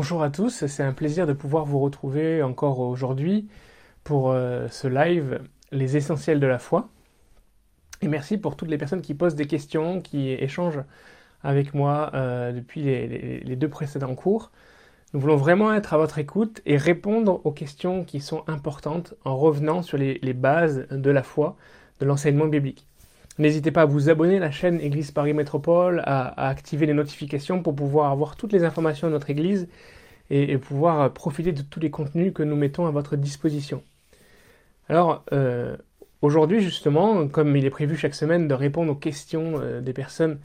Bonjour à tous, c'est un plaisir de pouvoir vous retrouver encore aujourd'hui pour euh, ce live Les essentiels de la foi. Et merci pour toutes les personnes qui posent des questions, qui échangent avec moi euh, depuis les, deux précédents cours. Nous voulons vraiment être à votre écoute et répondre aux questions qui sont importantes en revenant sur les bases de la foi, de l'enseignement biblique. N'hésitez pas à vous abonner à la chaîne Église Paris Métropole, à, activer les notifications pour pouvoir avoir toutes les informations de notre Église et, pouvoir profiter de tous les contenus que nous mettons à votre disposition. Alors, euh, aujourd'hui justement, comme il est prévu chaque semaine de répondre aux questions euh, des personnes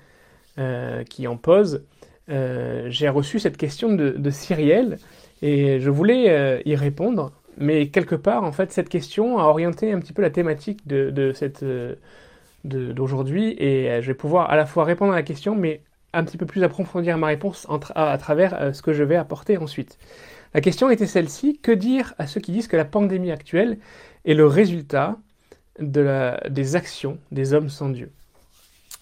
euh, qui en posent, j'ai reçu cette question de, Cyrielle et je voulais y répondre, mais quelque part, en fait, cette question a orienté un petit peu la thématique de, de cette d'aujourd'hui et euh, je vais pouvoir à la fois répondre à la question mais un petit peu plus approfondir ma réponse à, travers euh, ce que je vais apporter ensuite. La question était celle-ci, que dire à ceux qui disent que la pandémie actuelle est le résultat de la, des actions des hommes sans Dieu?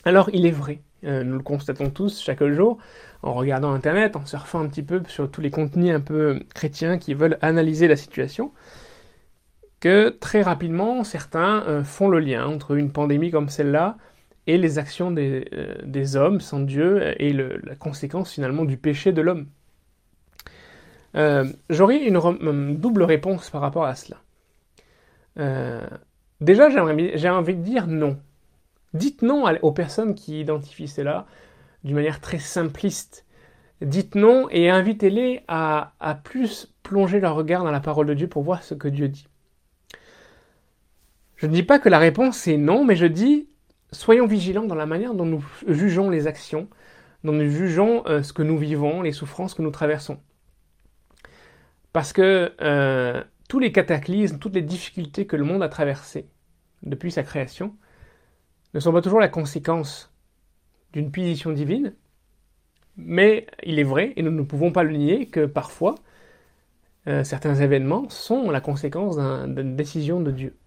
Alors il est vrai, euh, nous le constatons tous chaque jour, en regardant Internet, en surfant un petit peu sur tous les contenus un peu chrétiens qui veulent analyser la situation, que très rapidement, certains euh, font le lien entre une pandémie comme celle-là et les actions des, euh, hommes sans Dieu et la conséquence finalement du péché de l'homme. Euh, j'aurais une, double réponse par rapport à cela. déjà, j'ai envie de dire non. Dites non aux personnes qui identifient cela d'une manière très simpliste. Dites non et invitez-les à plus plonger leur regard dans la parole de Dieu pour voir ce que Dieu dit. Je ne dis pas que la réponse est non, mais je dis soyons vigilants dans la manière dont nous jugeons les actions, dont nous jugeons euh, ce que nous vivons, les souffrances que nous traversons. Parce que euh, tous les cataclysmes, toutes les difficultés que le monde a traversées depuis sa création ne sont pas toujours la conséquence d'une punition divine, mais il est vrai, et nous ne pouvons pas le nier, que parfois euh, certains événements sont la conséquence d'une décision de Dieu.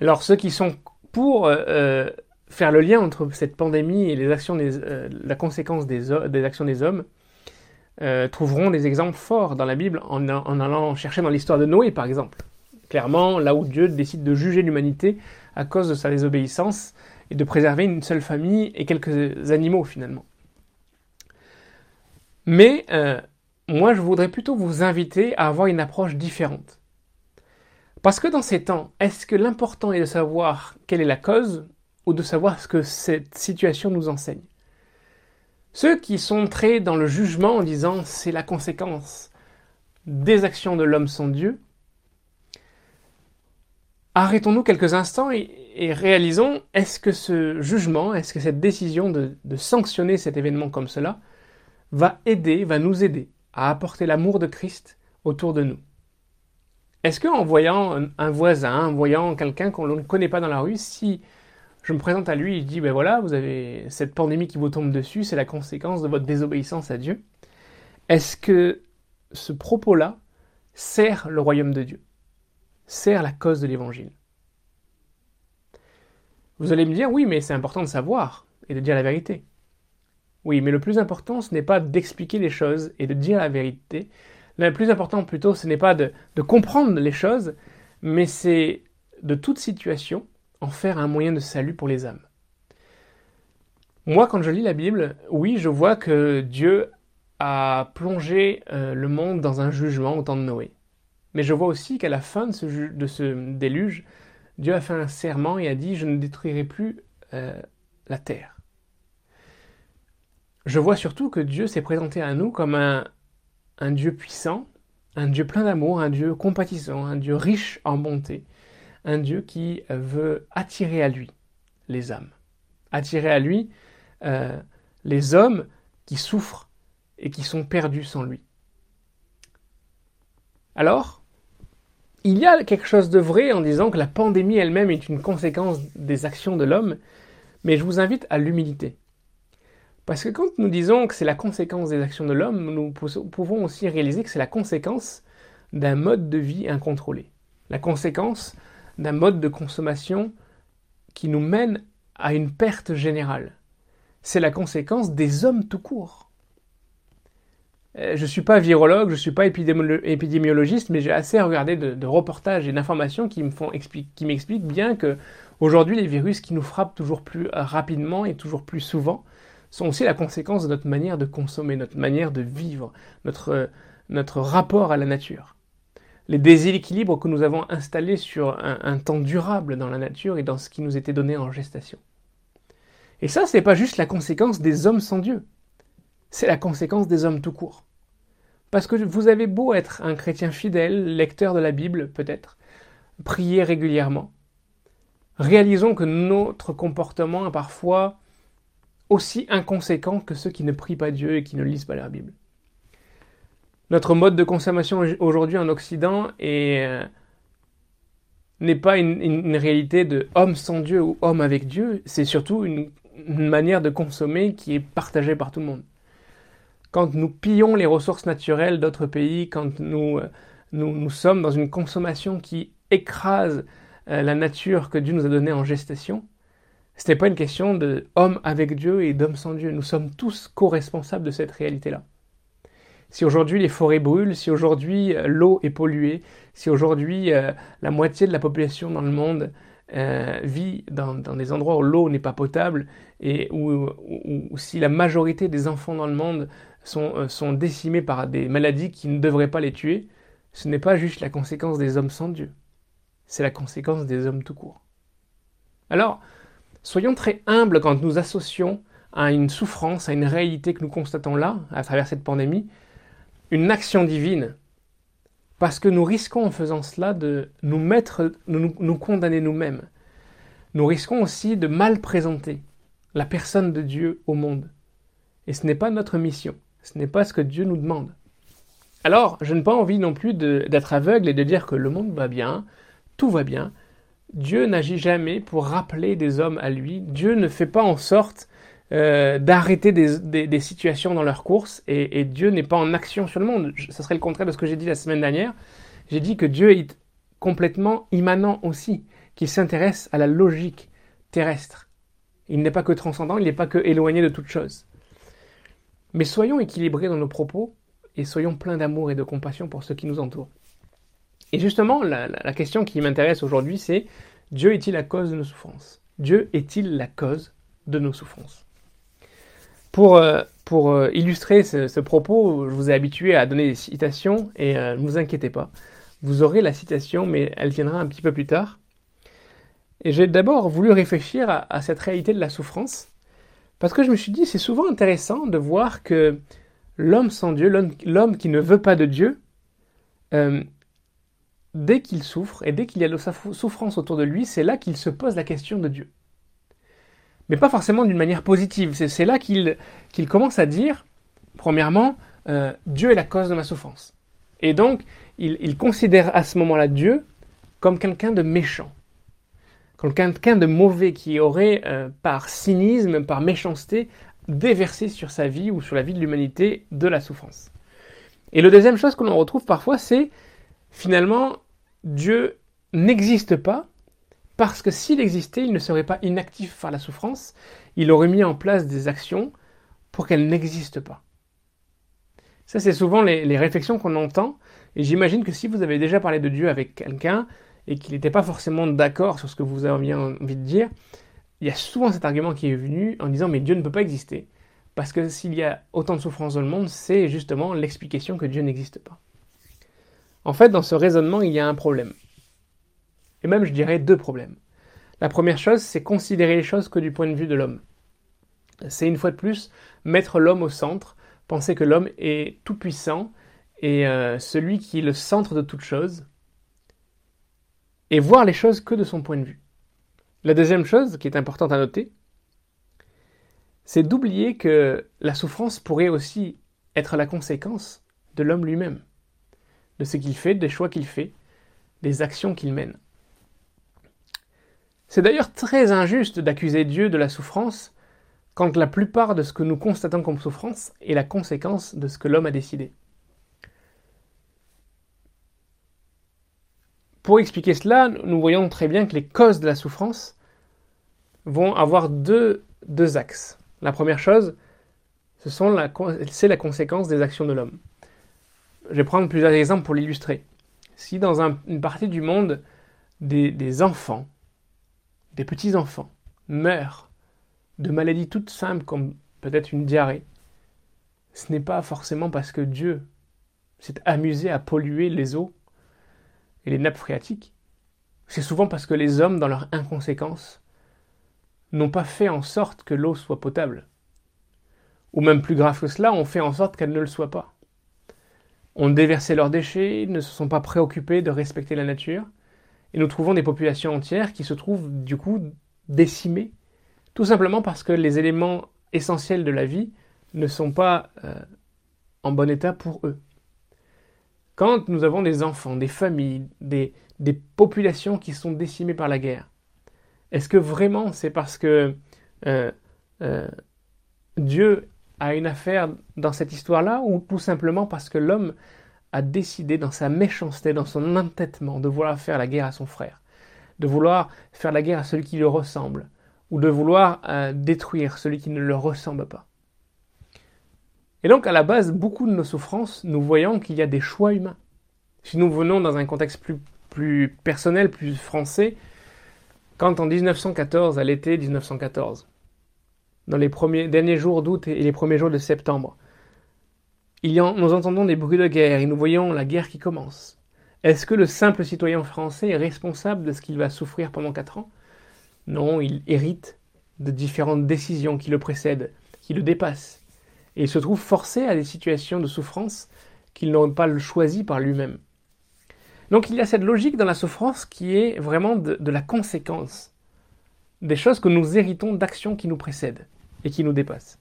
Alors ceux qui sont pour euh, euh, faire le lien entre cette pandémie et les actions des, euh, la conséquence des, des, actions des hommes trouveront des exemples forts dans la Bible en, allant chercher dans l'histoire de Noé par exemple. Clairement, là où Dieu décide de juger l'humanité à cause de sa désobéissance et de préserver une seule famille et quelques animaux finalement. Mais moi, je voudrais plutôt vous inviter à avoir une approche différente. Parce que dans ces temps, est-ce que l'important est de savoir quelle est la cause ou de savoir ce que cette situation nous enseigne? Ceux qui sont très dans le jugement en disant c'est la conséquence des actions de l'homme sans Dieu, arrêtons-nous quelques instants et, réalisons est-ce que ce jugement, est-ce que cette décision de sanctionner cet événement comme cela va aider, va nous aider à apporter l'amour de Christ autour de nous? Est-ce qu'en voyant un voisin, en voyant quelqu'un qu'on ne connaît pas dans la rue, si je me présente à lui et je dis, ben voilà, vous avez cette pandémie qui vous tombe dessus, c'est la conséquence de votre désobéissance à Dieu, est-ce que ce propos-là sert le royaume de Dieu, sert la cause de l'évangile? Vous allez me dire, oui, mais c'est important de savoir et de dire la vérité. Oui, mais le plus important, ce n'est pas d'expliquer les choses et de dire la vérité, le plus important plutôt, ce n'est pas de, comprendre les choses, mais c'est de toute situation en faire un moyen de salut pour les âmes. Moi, quand je lis la Bible, oui, je vois que Dieu a plongé euh, le monde dans un jugement au temps de Noé. Mais je vois aussi qu'à la fin de ce, déluge, Dieu a fait un serment et a dit Je ne détruirai plus euh, la terre. Je vois surtout que Dieu s'est présenté à nous comme un, un Dieu puissant, un Dieu plein d'amour, un Dieu compatissant, un Dieu riche en bonté, un Dieu qui veut attirer à lui les âmes, attirer à lui euh, les hommes qui souffrent et qui sont perdus sans lui. Alors, il y a quelque chose de vrai en disant que la pandémie elle-même est une conséquence des actions de l'homme, mais je vous invite à l'humilité. Parce que quand nous disons que c'est la conséquence des actions de l'homme, nous pouvons aussi réaliser que c'est la conséquence d'un mode de vie incontrôlé. La conséquence d'un mode de consommation qui nous mène à une perte générale. C'est la conséquence des hommes tout court. euh, je ne suis pas virologue, je ne suis pas épidémiologiste, mais j'ai assez regardé de, reportages et d'informations qui m'expliquent bien que aujourd'hui les virus qui nous frappent toujours plus rapidement et toujours plus souvent sont aussi la conséquence de notre manière de consommer, notre manière de vivre, notre, notre rapport à la nature. Les déséquilibres que nous avons installés sur un, temps durable dans la nature et dans ce qui nous était donné en gestation. Et ça, ce n'est pas juste la conséquence des hommes sans Dieu c'est la conséquence des hommes tout court. Parce que vous avez beau être un chrétien fidèle, lecteur de la Bible peut-être, prier régulièrement, réalisons que notre comportement est parfois aussi inconséquent que ceux qui ne prient pas Dieu et qui ne lisent pas leur Bible. Notre mode de consommation aujourd'hui en Occident euh, n'est pas une, réalité de homme sans Dieu ou homme avec Dieu, c'est surtout une manière de consommer qui est partagée par tout le monde quand nous pillons les ressources naturelles d'autres pays, quand euh, nous, nous, sommes dans une consommation qui écrase euh, la nature que Dieu nous a donnée en gestation, ce n'est pas une question de homme avec Dieu et d'homme sans Dieu. Nous sommes tous co-responsables de cette réalité-là. Si aujourd'hui les forêts brûlent, si aujourd'hui euh, l'eau est polluée, si aujourd'hui la moitié de la population dans le monde vit dans, des endroits où l'eau n'est pas potable et où, si la majorité des enfants dans le monde euh, sont, décimés par des maladies qui ne devraient pas les tuer, ce n'est pas juste la conséquence des hommes sans Dieu, c'est la conséquence des hommes tout court. Alors, soyons très humbles quand nous associons à une souffrance, à une réalité que nous constatons là, à travers cette pandémie, une action divine. Parce que nous risquons en faisant cela de nous mettre, nous, nous condamner nous-mêmes. Nous risquons aussi de mal présenter la personne de Dieu au monde. Et ce n'est pas notre mission. Ce n'est pas ce que Dieu nous demande. Alors, je n'ai pas envie non plus d'être aveugle et de dire que le monde va bien, tout va bien. Dieu n'agit jamais pour rappeler des hommes à lui. Dieu ne fait pas en sorte euh, d'arrêter des, situations dans leur course et, Dieu n'est pas en action sur le monde. Ce serait le contraire de ce que j'ai dit la semaine dernière. J'ai dit que Dieu est complètement immanent aussi, qu'il s'intéresse à la logique terrestre. Il n'est pas que transcendant, il n'est pas que éloigné de toute chose. Mais soyons équilibrés dans nos propos et soyons pleins d'amour et de compassion pour ceux qui nous entourent. Et justement, la, question qui m'intéresse aujourd'hui, c'est Dieu est-il la cause de nos souffrances? Dieu est-il la cause de nos souffrances? Pour, euh, pour euh, illustrer ce, propos, je vous ai habitué à donner des citations et euh, ne vous inquiétez pas. Vous aurez la citation, mais elle viendra un petit peu plus tard. Et j'ai d'abord voulu réfléchir à cette réalité de la souffrance parce que je me suis dit, c'est souvent intéressant de voir que l'homme sans Dieu, l'homme qui ne veut pas de Dieu, dès qu'il souffre et dès qu'il y a de sa souffrance autour de lui, c'est là qu'il se pose la question de Dieu. Mais pas forcément d'une manière positive. C'est là qu'il commence à dire, premièrement, euh, Dieu est la cause de ma souffrance. Et donc, il considère à ce moment-là Dieu comme quelqu'un de méchant quelqu'un de mauvais qui aurait, euh, par cynisme, par méchanceté, déversé sur sa vie ou sur la vie de l'humanité de la souffrance. Et la deuxième chose que l'on retrouve parfois, c'est finalement Dieu n'existe pas parce que s'il existait, il ne serait pas inactif par la souffrance, il aurait mis en place des actions pour qu'elle n'existe pas. Ça, c'est souvent les, réflexions qu'on entend, et j'imagine que si vous avez déjà parlé de Dieu avec quelqu'un, et qu'il n'était pas forcément d'accord sur ce que vous aviez envie de dire, il y a souvent cet argument qui est venu en disant mais Dieu ne peut pas exister. Parce que s'il y a autant de souffrance dans le monde, c'est justement l'explication que Dieu n'existe pas. En fait, dans ce raisonnement, il y a un problème. Et même, je dirais, deux problèmes. La première chose, c'est considérer les choses que du point de vue de l'homme. C'est une fois de plus mettre l'homme au centre, penser que l'homme est tout puissant et euh, celui qui est le centre de toute chose, et voir les choses que de son point de vue. La deuxième chose qui est importante à noter, c'est d'oublier que la souffrance pourrait aussi être la conséquence de l'homme lui-même, de ce qu'il fait, des choix qu'il fait, des actions qu'il mène. C'est d'ailleurs très injuste d'accuser Dieu de la souffrance quand la plupart de ce que nous constatons comme souffrance est la conséquence de ce que l'homme a décidé. Pour expliquer cela, nous voyons très bien que les causes de la souffrance vont avoir deux, axes. La première chose, c'est la conséquence des actions de l'homme. Je vais prendre plusieurs exemples pour l'illustrer. Si dans une partie du monde, des, enfants, des petits-enfants, meurent de maladies toutes simples comme peut-être une diarrhée, ce n'est pas forcément parce que Dieu s'est amusé à polluer les eaux et les nappes phréatiques. C'est souvent parce que les hommes, dans leur inconséquence, n'ont pas fait en sorte que l'eau soit potable. Ou même plus grave que cela, ont fait en sorte qu'elle ne le soit pas. On déversé leurs déchets, ne se sont pas préoccupés de respecter la nature, et nous trouvons des populations entières qui se trouvent du coup décimées, tout simplement parce que les éléments essentiels de la vie ne sont pas euh, en bon état pour eux. Quand nous avons des enfants, des familles, des, des populations qui sont décimées par la guerre, est-ce que vraiment c'est parce que euh, euh, Dieu a une affaire dans cette histoire-là ou tout simplement parce que l'homme a décidé dans sa méchanceté, dans son entêtement, de vouloir faire la guerre à son frère, de vouloir faire la guerre à celui qui lui ressemble, ou de vouloir euh, détruire celui qui ne le ressemble pas. Et donc à la base, beaucoup de nos souffrances, nous voyons qu'il y a des choix humains. Si nous venons dans un contexte plus, plus personnel, plus français, quand en 1914, à l'été 1914, dans les derniers jours d'août et les premiers jours de septembre, nous entendons des bruits de guerre et nous voyons la guerre qui commence. Est-ce que le simple citoyen français est responsable de ce qu'il va souffrir pendant quatre ans? Non, il hérite de différentes décisions qui le précèdent, qui le dépassent. Et il se trouve forcé à des situations de souffrance qu'il n'aurait pas choisi par lui-même. Donc il y a cette logique dans la souffrance qui est vraiment de, la conséquence des choses que nous héritons d'actions qui nous précèdent et qui nous dépassent.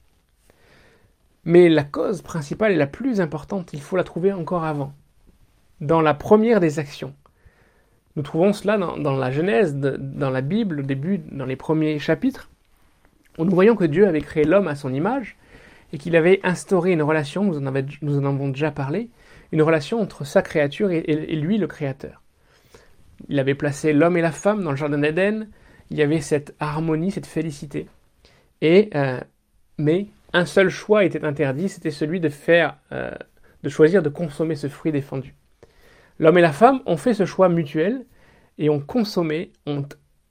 Mais la cause principale et la plus importante, il faut la trouver encore avant, dans la première des actions. Nous trouvons cela dans, la Genèse, dans la Bible, au début, dans les premiers chapitres, où nous voyons que Dieu avait créé l'homme à son image et qu'il avait instauré une relation, nous en, nous en avons déjà parlé, une relation entre sa créature et, lui, le Créateur. Il avait placé l'homme et la femme dans le jardin d'Éden, il y avait cette harmonie, cette félicité. Euh, mais un seul choix était interdit, c'était celui de faire, euh, de choisir de consommer ce fruit défendu. L'homme et la femme ont fait ce choix mutuel et ont consommé, ont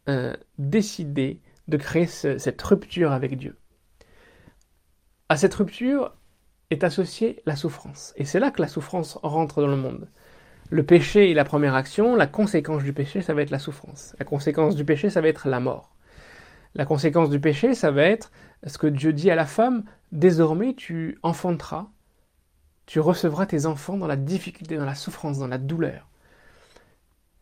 euh, décidé de créer cette rupture avec Dieu. À cette rupture, est associée la souffrance. Et c'est là que la souffrance rentre dans le monde. Le péché est la première action, la conséquence du péché, ça va être la souffrance. La conséquence du péché, ça va être la mort. La conséquence du péché, ça va être ce que Dieu dit à la femme, désormais tu enfanteras, tu recevras tes enfants dans la difficulté, dans la souffrance, dans la douleur.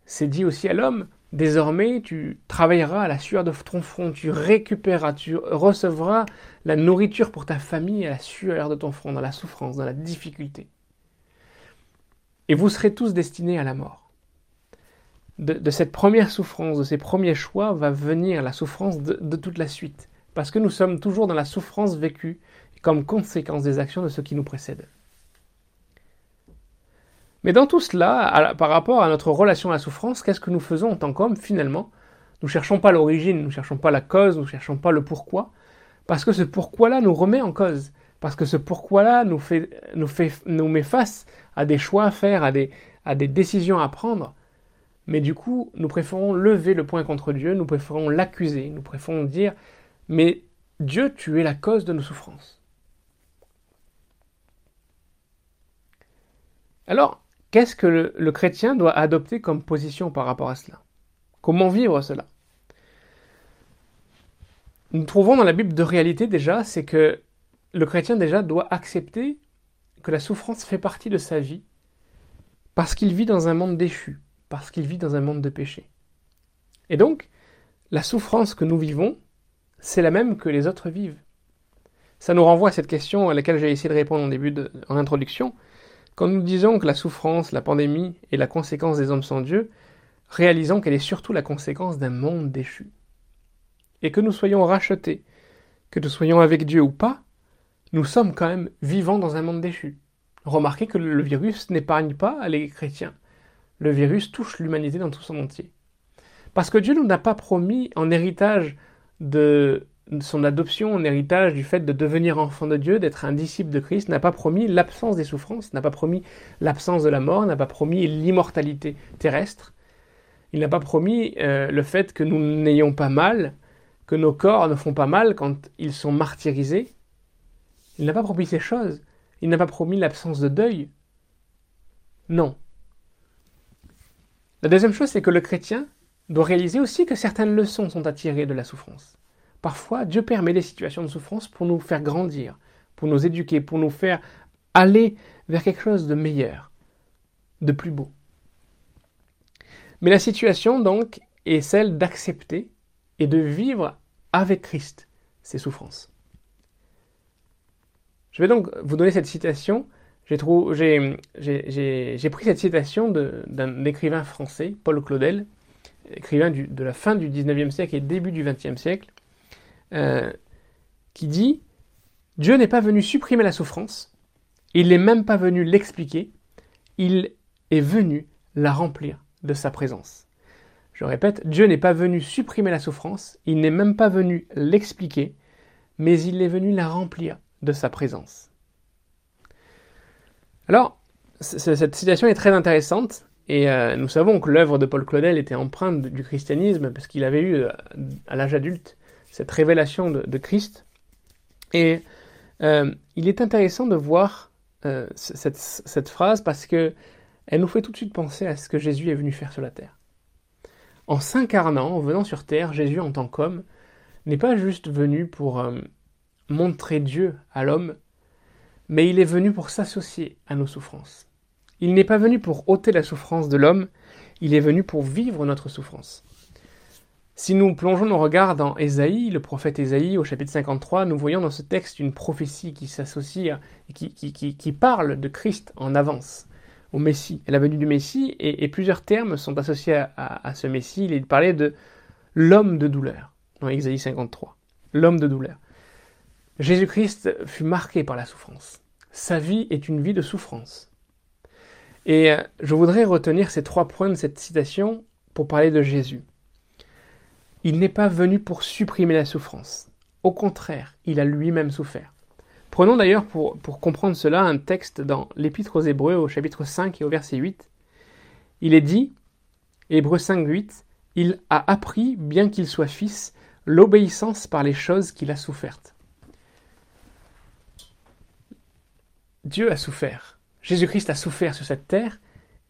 C'est dit aussi à l'homme, Désormais, tu travailleras à la sueur de ton front, tu récupéreras, tu recevras la nourriture pour ta famille à la sueur de ton front, dans la souffrance, dans la difficulté. Et vous serez tous destinés à la mort. De, cette première souffrance, de ces premiers choix, va venir la souffrance de, toute la suite. Parce que nous sommes toujours dans la souffrance vécue comme conséquence des actions de ceux qui nous précèdent. Mais dans tout cela, par rapport à notre relation à la souffrance, qu'est-ce que nous faisons en tant qu'hommes finalement? Nous ne cherchons pas l'origine, nous ne cherchons pas la cause, nous ne cherchons pas le pourquoi, parce que ce pourquoi-là nous remet en cause, parce que ce pourquoi-là nous, met face à des choix à faire, à des décisions à prendre. Mais du coup, nous préférons lever le point contre Dieu, nous préférons l'accuser, nous préférons dire, mais Dieu, tu es la cause de nos souffrances. Alors, Qu'est-ce que le, chrétien doit adopter comme position par rapport à cela? Comment vivre cela? Nous trouvons dans la Bible de réalité déjà, c'est que le chrétien déjà doit accepter que la souffrance fait partie de sa vie parce qu'il vit dans un monde déchu, parce qu'il vit dans un monde de péché. Et donc, la souffrance que nous vivons, c'est la même que les autres vivent. Ça nous renvoie à cette question à laquelle j'ai essayé de répondre en début en introduction. Quand nous disons que la souffrance, la pandémie est la conséquence des hommes sans Dieu, réalisons qu'elle est surtout la conséquence d'un monde déchu. Et que nous soyons rachetés, que nous soyons avec Dieu ou pas, nous sommes quand même vivants dans un monde déchu. Remarquez que le virus n'épargne pas les chrétiens. Le virus touche l'humanité dans tout son entier. Parce que Dieu nous n'a pas promis en héritage de son adoption en héritage du fait de devenir enfant de Dieu, d'être un disciple de Christ, n'a pas promis l'absence des souffrances, n'a pas promis l'absence de la mort, n'a pas promis l'immortalité terrestre. Il n'a pas promis euh, le fait que nous n'ayons pas mal, que nos corps ne font pas mal quand ils sont martyrisés. Il n'a pas promis ces choses. Il n'a pas promis l'absence de deuil. Non. La deuxième chose, c'est que le chrétien doit réaliser aussi que certaines leçons sont à tirer de la souffrance. Parfois, Dieu permet des situations de souffrance pour nous faire grandir, pour nous éduquer, pour nous faire aller vers quelque chose de meilleur, de plus beau. Mais la situation, donc, est celle d'accepter et de vivre avec Christ ces souffrances. Je vais donc vous donner cette citation. J'ai pris cette citation d'un écrivain français, Paul Claudel, écrivain de la fin du 19e siècle et début du 20e siècle, euh, qui dit Dieu n'est pas venu supprimer la souffrance, il n'est même pas venu l'expliquer, il est venu la remplir de sa présence. Je répète, Dieu n'est pas venu supprimer la souffrance, il n'est même pas venu l'expliquer, mais il est venu la remplir de sa présence. Alors, cette citation est très intéressante, et euh, nous savons que l'œuvre de Paul Claudel était empreinte du christianisme, parce qu'il avait eu, euh, à l'âge adulte, cette révélation de, Christ. Et euh, il est intéressant de voir cette, cette, phrase, parce que elle nous fait tout de suite penser à ce que Jésus est venu faire sur la terre. En s'incarnant, en venant sur terre, Jésus en tant qu'homme n'est pas juste venu pour montrer Dieu à l'homme, mais il est venu pour s'associer à nos souffrances. Il n'est pas venu pour ôter la souffrance de l'homme, il est venu pour vivre notre souffrance. Si nous plongeons nos regards dans Ésaïe, le prophète Ésaïe, au chapitre 53, nous voyons dans ce texte une prophétie qui s'associe qui, qui, parle de Christ en avance au Messie, la venue du Messie, et, plusieurs termes sont associés à, ce Messie. Il est parlé de l'homme de douleur, dans Exaïe 53. L'homme de douleur. Jésus-Christ fut marqué par la souffrance. Sa vie est une vie de souffrance. Et euh, je voudrais retenir ces trois points de cette citation pour parler de Jésus. Il n'est pas venu pour supprimer la souffrance. Au contraire, il a lui-même souffert. Prenons d'ailleurs pour, comprendre cela un texte dans l'Épître aux Hébreux au chapitre 5 et au verset 8. Il est dit, Hébreux 5, 8, Il a appris, bien qu'il soit fils, l'obéissance par les choses qu'il a souffertes. Dieu a souffert. Jésus-Christ a souffert sur cette terre,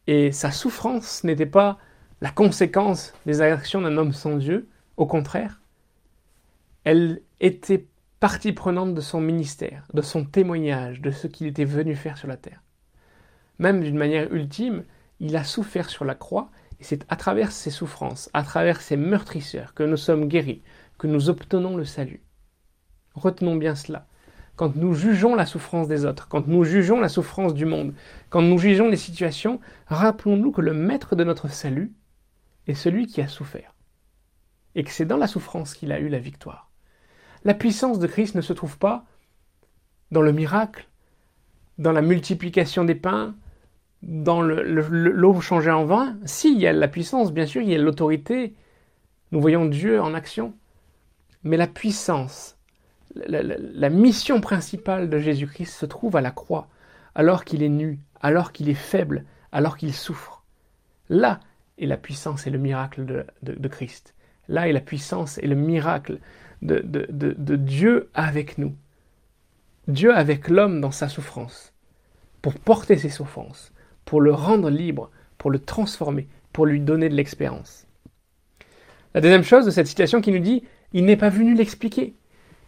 et sa souffrance n'était pas la conséquence des actions d'un homme sans Dieu, au contraire, elle était partie prenante de son ministère, de son témoignage, de ce qu'il était venu faire sur la terre. Même d'une manière ultime, il a souffert sur la croix, et c'est à travers ses souffrances, à travers ses meurtrisseurs, que nous sommes guéris, que nous obtenons le salut. Retenons bien cela. Quand nous jugeons la souffrance des autres, quand nous jugeons la souffrance du monde, quand nous jugeons les situations, rappelons-nous que le maître de notre salut est celui qui a souffert, et que c'est dans la souffrance qu'il a eu la victoire. La puissance de Christ ne se trouve pas dans le miracle, dans la multiplication des pains, dans l'eau changée en vin. Si, il y a la puissance, bien sûr, il y a l'autorité. Nous voyons Dieu en action. Mais la puissance, la, mission principale de Jésus-Christ se trouve à la croix, alors qu'il est nu, alors qu'il est faible, alors qu'il souffre. Là est la puissance et le miracle de, de Christ. Là est la puissance et le miracle de, Dieu avec nous. Dieu avec l'homme dans sa souffrance, pour porter ses souffrances, pour le rendre libre, pour le transformer, pour lui donner de l'expérience. La deuxième chose de cette situation qui nous dit, il n'est pas venu l'expliquer.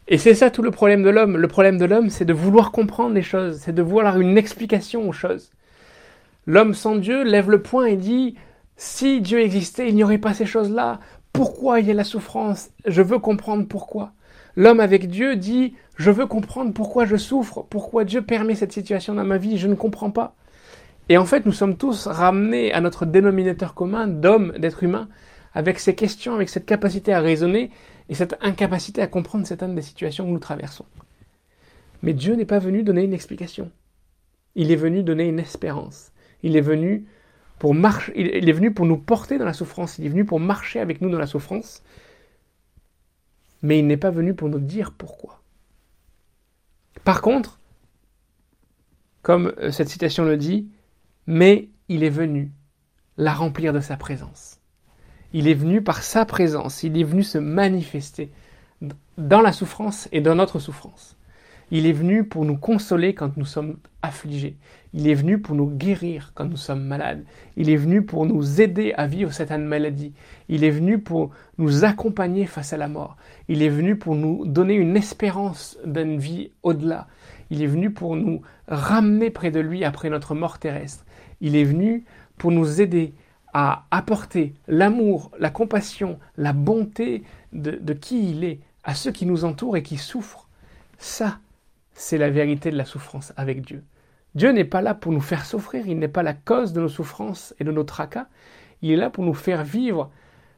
Et c'est ça tout le problème de l'homme. Le problème de l'homme, c'est de vouloir comprendre les choses, c'est de vouloir une explication aux choses. L'homme sans Dieu lève le poing et dit, si Dieu existait, il n'y aurait pas ces choses-là pourquoi il y a la souffrance, je veux comprendre pourquoi. L'homme avec Dieu dit, je veux comprendre pourquoi je souffre, pourquoi Dieu permet cette situation dans ma vie, je ne comprends pas. Et en fait, nous sommes tous ramenés à notre dénominateur commun d'hommes, d'êtres humains, avec ces questions, avec cette capacité à raisonner et cette incapacité à comprendre certaines des situations que nous traversons. Mais Dieu n'est pas venu donner une explication. Il est venu donner une espérance. Il est venu pour nous porter dans la souffrance, il est venu pour marcher avec nous dans la souffrance. mais il n'est pas venu pour nous dire pourquoi. Par contre, comme euh, cette citation le dit, mais il est venu la remplir de sa présence. Il est venu par sa présence, il est venu se manifester dans la souffrance et dans notre souffrance. Il est venu pour nous consoler quand nous sommes affligés. Il est venu pour nous guérir quand nous sommes malades. Il est venu pour nous aider à vivre cette maladie. Il est venu pour nous accompagner face à la mort. Il est venu pour nous donner une espérance d'une vie au-delà. Il est venu pour nous ramener près de lui après notre mort terrestre. Il est venu pour nous aider à apporter l'amour, la compassion, la bonté de, de qui il est à ceux qui nous entourent et qui souffrent. Ça, c'est la vérité de la souffrance avec Dieu. Dieu n'est pas là pour nous faire souffrir, il n'est pas la cause de nos souffrances et de nos tracas, il est là pour nous faire vivre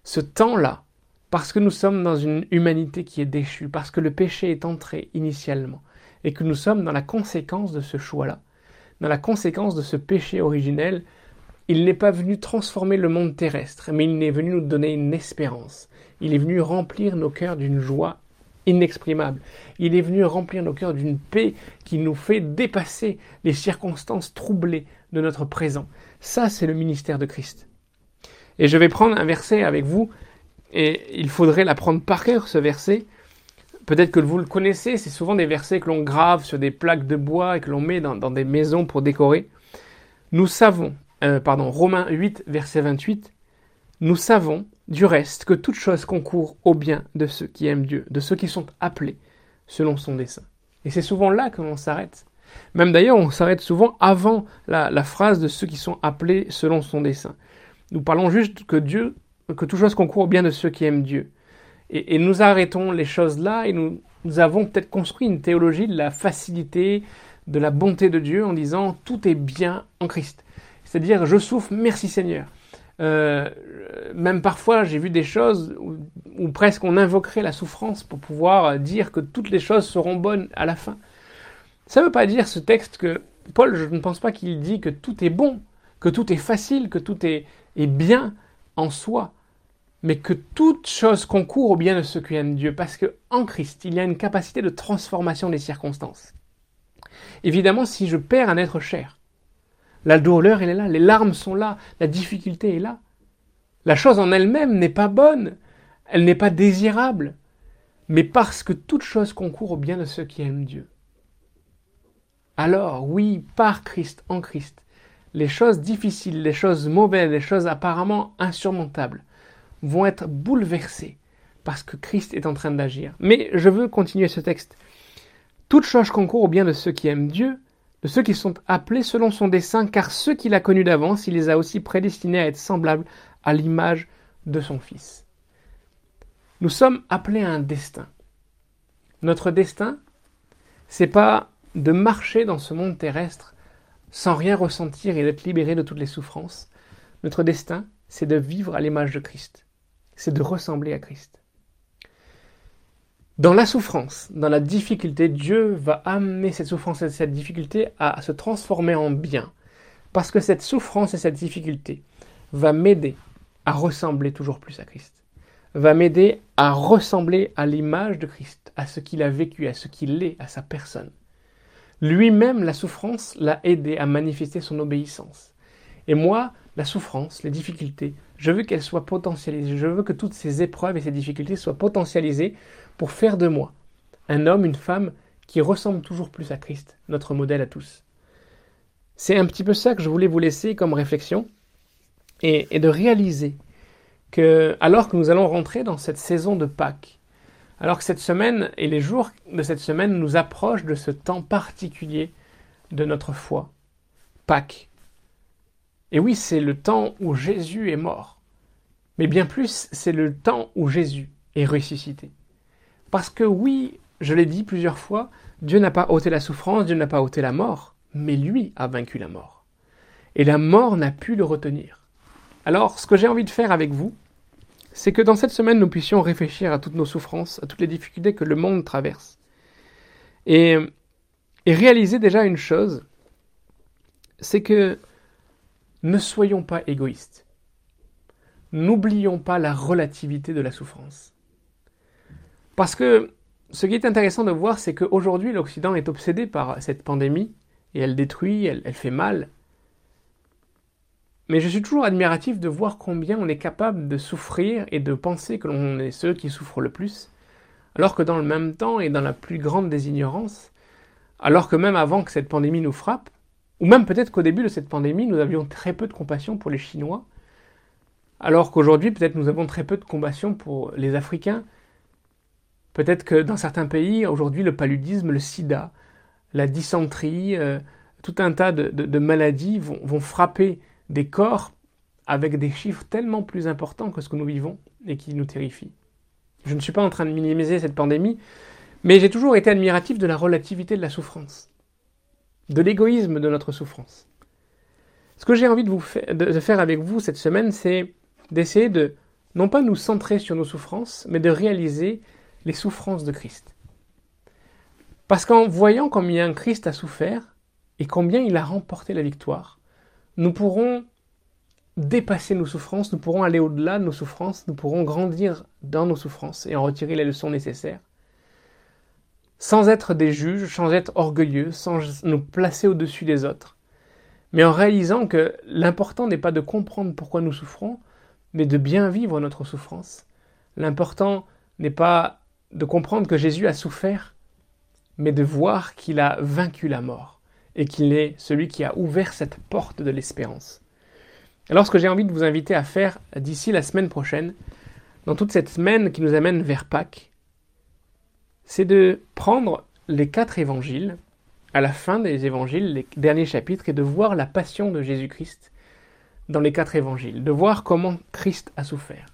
ce temps-là, parce que nous sommes dans une humanité qui est déchue, parce que le péché est entré initialement, et que nous sommes dans la conséquence de ce choix-là, dans la conséquence de ce péché originel. Il n'est pas venu transformer le monde terrestre, mais il est venu nous donner une espérance. Il est venu remplir nos cœurs d'une joie inexprimable. Il est venu remplir nos cœurs d'une paix qui nous fait dépasser les circonstances troublées de notre présent. Ça, c'est le ministère de Christ. Et je vais prendre un verset avec vous, et il faudrait l'apprendre par cœur, ce verset. Peut-être que vous le connaissez, c'est souvent des versets que l'on grave sur des plaques de bois et que l'on met dans, des maisons pour décorer. Nous savons, euh, pardon, Romains 8, verset 28, nous savons du reste que toute chose concourt au bien de ceux qui aiment Dieu, de ceux qui sont appelés selon son dessein. Et c'est souvent là que l'on s'arrête. Même d'ailleurs, on s'arrête souvent avant la, phrase de ceux qui sont appelés selon son dessein. Nous parlons juste que Dieu, que toute chose concourt au bien de ceux qui aiment Dieu. Et, nous arrêtons les choses là et nous, nous avons peut-être construit une théologie de la facilité, de la bonté de Dieu en disant tout est bien en Christ. C'est-à-dire je souffre, merci Seigneur. Euh, même parfois, j'ai vu des choses où, presque on invoquerait la souffrance pour pouvoir dire que toutes les choses seront bonnes à la fin. Ça ne veut pas dire ce texte que Paul, je ne pense pas qu'il dit que tout est bon, que tout est facile, que tout est, est bien en soi, mais que toute chose concourt au bien de ceux qui aiment Dieu, parce que en Christ, il y a une capacité de transformation des circonstances. Évidemment, si je perds un être cher, la douleur, elle est là, les larmes sont là, la difficulté est là. La chose en elle-même n'est pas bonne, elle n'est pas désirable, mais parce que toute chose concourt au bien de ceux qui aiment Dieu. Alors, oui, par Christ, en Christ, les choses difficiles, les choses mauvaises, les choses apparemment insurmontables vont être bouleversées parce que Christ est en train d'agir. Mais je veux continuer ce texte. Toute chose concourt au bien de ceux qui aiment Dieu, de ceux qui sont appelés selon son dessein, car ceux qu'il a connus d'avance, il les a aussi prédestinés à être semblables à l'image de son Fils. Nous sommes appelés à un destin. Notre destin, c'est pas de marcher dans ce monde terrestre sans rien ressentir et d'être libéré de toutes les souffrances. Notre destin, c'est de vivre à l'image de Christ. C'est de ressembler à Christ. Dans la souffrance, dans la difficulté, Dieu va amener cette souffrance et cette difficulté à se transformer en bien. Parce que cette souffrance et cette difficulté va m'aider à ressembler toujours plus à Christ. Va m'aider à ressembler à l'image de Christ, à ce qu'il a vécu, à ce qu'il est, à sa personne. Lui-même, la souffrance l'a aidé à manifester son obéissance. Et moi, la souffrance, les difficultés, je veux qu'elles soient potentialisées. Je veux que toutes ces épreuves et ces difficultés soient potentialisées pour faire de moi un homme, une femme qui ressemble toujours plus à Christ, notre modèle à tous. C'est un petit peu ça que je voulais vous laisser comme réflexion et, de réaliser que alors que nous allons rentrer dans cette saison de Pâques, alors que cette semaine et les jours de cette semaine nous approchent de ce temps particulier de notre foi, Pâques. Et oui, c'est le temps où Jésus est mort, mais bien plus, c'est le temps où Jésus est ressuscité. Parce que oui, je l'ai dit plusieurs fois, Dieu n'a pas ôté la souffrance, Dieu n'a pas ôté la mort, mais lui a vaincu la mort. Et la mort n'a pu le retenir. Alors, ce que j'ai envie de faire avec vous, c'est que dans cette semaine, nous puissions réfléchir à toutes nos souffrances, à toutes les difficultés que le monde traverse. Et, réaliser déjà une chose, c'est que ne soyons pas égoïstes. N'oublions pas la relativité de la souffrance. Parce que ce qui est intéressant de voir, c'est qu'aujourd'hui, l'Occident est obsédé par cette pandémie, et elle détruit, elle, fait mal. Mais je suis toujours admiratif de voir combien on est capable de souffrir et de penser que l'on est ceux qui souffrent le plus, alors que dans le même temps et dans la plus grande des ignorances, alors que même avant que cette pandémie nous frappe, ou même peut-être qu'au début de cette pandémie, nous avions très peu de compassion pour les Chinois, alors qu'aujourd'hui, peut-être nous avons très peu de compassion pour les Africains. Peut-être que dans certains pays, aujourd'hui, le paludisme, le sida, la dysenterie, euh, tout un tas de, maladies vont, frapper des corps avec des chiffres tellement plus importants que ce que nous vivons et qui nous terrifient. Je ne suis pas en train de minimiser cette pandémie, mais j'ai toujours été admiratif de la relativité de la souffrance, de l'égoïsme de notre souffrance. Ce que j'ai envie de, faire avec vous cette semaine, c'est d'essayer de non pas nous centrer sur nos souffrances, mais de réaliser les souffrances de Christ. Parce qu'en voyant combien Christ a souffert et combien il a remporté la victoire, nous pourrons dépasser nos souffrances, nous pourrons aller au-delà de nos souffrances, nous pourrons grandir dans nos souffrances et en retirer les leçons nécessaires, sans être des juges, sans être orgueilleux, sans nous placer au-dessus des autres, mais en réalisant que l'important n'est pas de comprendre pourquoi nous souffrons, mais de bien vivre notre souffrance. L'important n'est pas de comprendre que Jésus a souffert, mais de voir qu'il a vaincu la mort et qu'il est celui qui a ouvert cette porte de l'espérance. Alors ce que j'ai envie de vous inviter à faire d'ici la semaine prochaine, dans toute cette semaine qui nous amène vers Pâques, c'est de prendre les quatre évangiles, à la fin des évangiles, les derniers chapitres, et de voir la passion de Jésus-Christ dans les quatre évangiles, de voir comment Christ a souffert,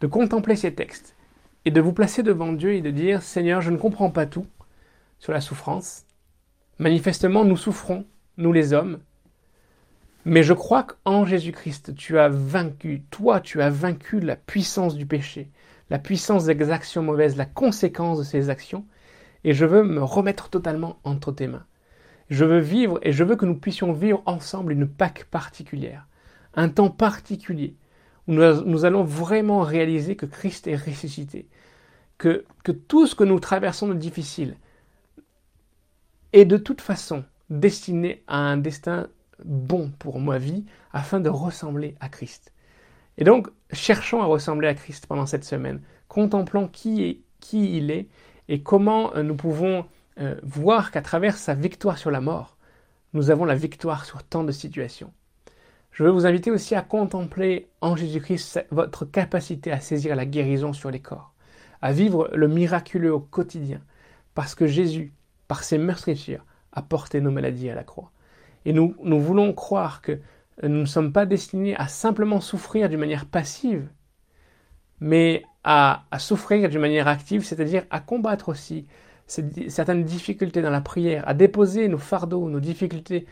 de contempler ces textes et de vous placer devant Dieu et de dire Seigneur, je ne comprends pas tout sur la souffrance. Manifestement, nous souffrons, nous les hommes, mais je crois qu'en Jésus-Christ, tu as vaincu, toi, tu as vaincu la puissance du péché, la puissance des actions mauvaises, la conséquence de ces actions, et je veux me remettre totalement entre tes mains. Je veux vivre et je veux que nous puissions vivre ensemble une Pâque particulière un temps particulier où nous, allons vraiment réaliser que Christ est ressuscité, que, tout ce que nous traversons de difficile est de toute façon destiné à un destin bon pour ma vie afin de ressembler à Christ. Et donc, cherchons à ressembler à Christ pendant cette semaine, contemplant qui, est, qui il est et comment euh, nous pouvons euh, voir qu'à travers sa victoire sur la mort, nous avons la victoire sur tant de situations. Je veux vous inviter aussi à contempler en Jésus-Christ votre capacité à saisir la guérison sur les corps, à vivre le miraculeux au quotidien, parce que Jésus, par ses meurtrissures, a porté nos maladies à la croix. Et nous, nous voulons croire que nous ne sommes pas destinés à simplement souffrir d'une manière passive, mais à, à souffrir d'une manière active, c'est-à-dire à combattre aussi certaines difficultés dans la prière, à déposer nos fardeaux, nos difficultés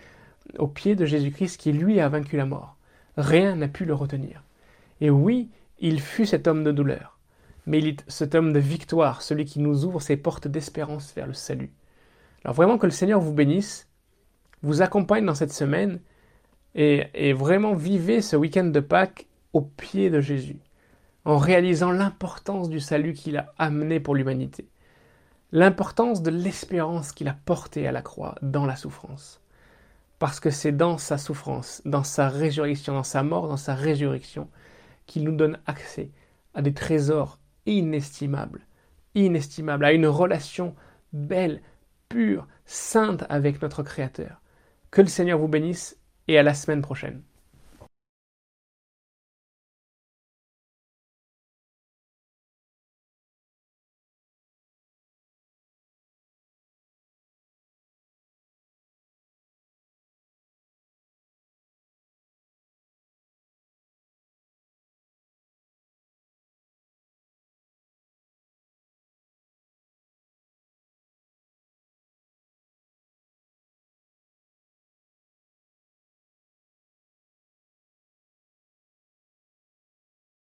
au pied de Jésus-Christ qui lui a vaincu la mort. Rien n'a pu le retenir. Et oui, il fut cet homme de douleur, mais il est cet homme de victoire, celui qui nous ouvre ses portes d'espérance vers le salut. Alors vraiment que le Seigneur vous bénisse, vous accompagne dans cette semaine et, et vraiment vivez ce week-end de Pâques au pied de Jésus, en réalisant l'importance du salut qu'il a amené pour l'humanité, l'importance de l'espérance qu'il a portée à la croix dans la souffrance. Parce que c'est dans sa souffrance, dans sa résurrection, dans sa mort, dans sa résurrection, qu'il nous donne accès à des trésors inestimables, inestimables, à une relation belle, pure, sainte avec notre Créateur. Que le Seigneur vous bénisse et à la semaine prochaine.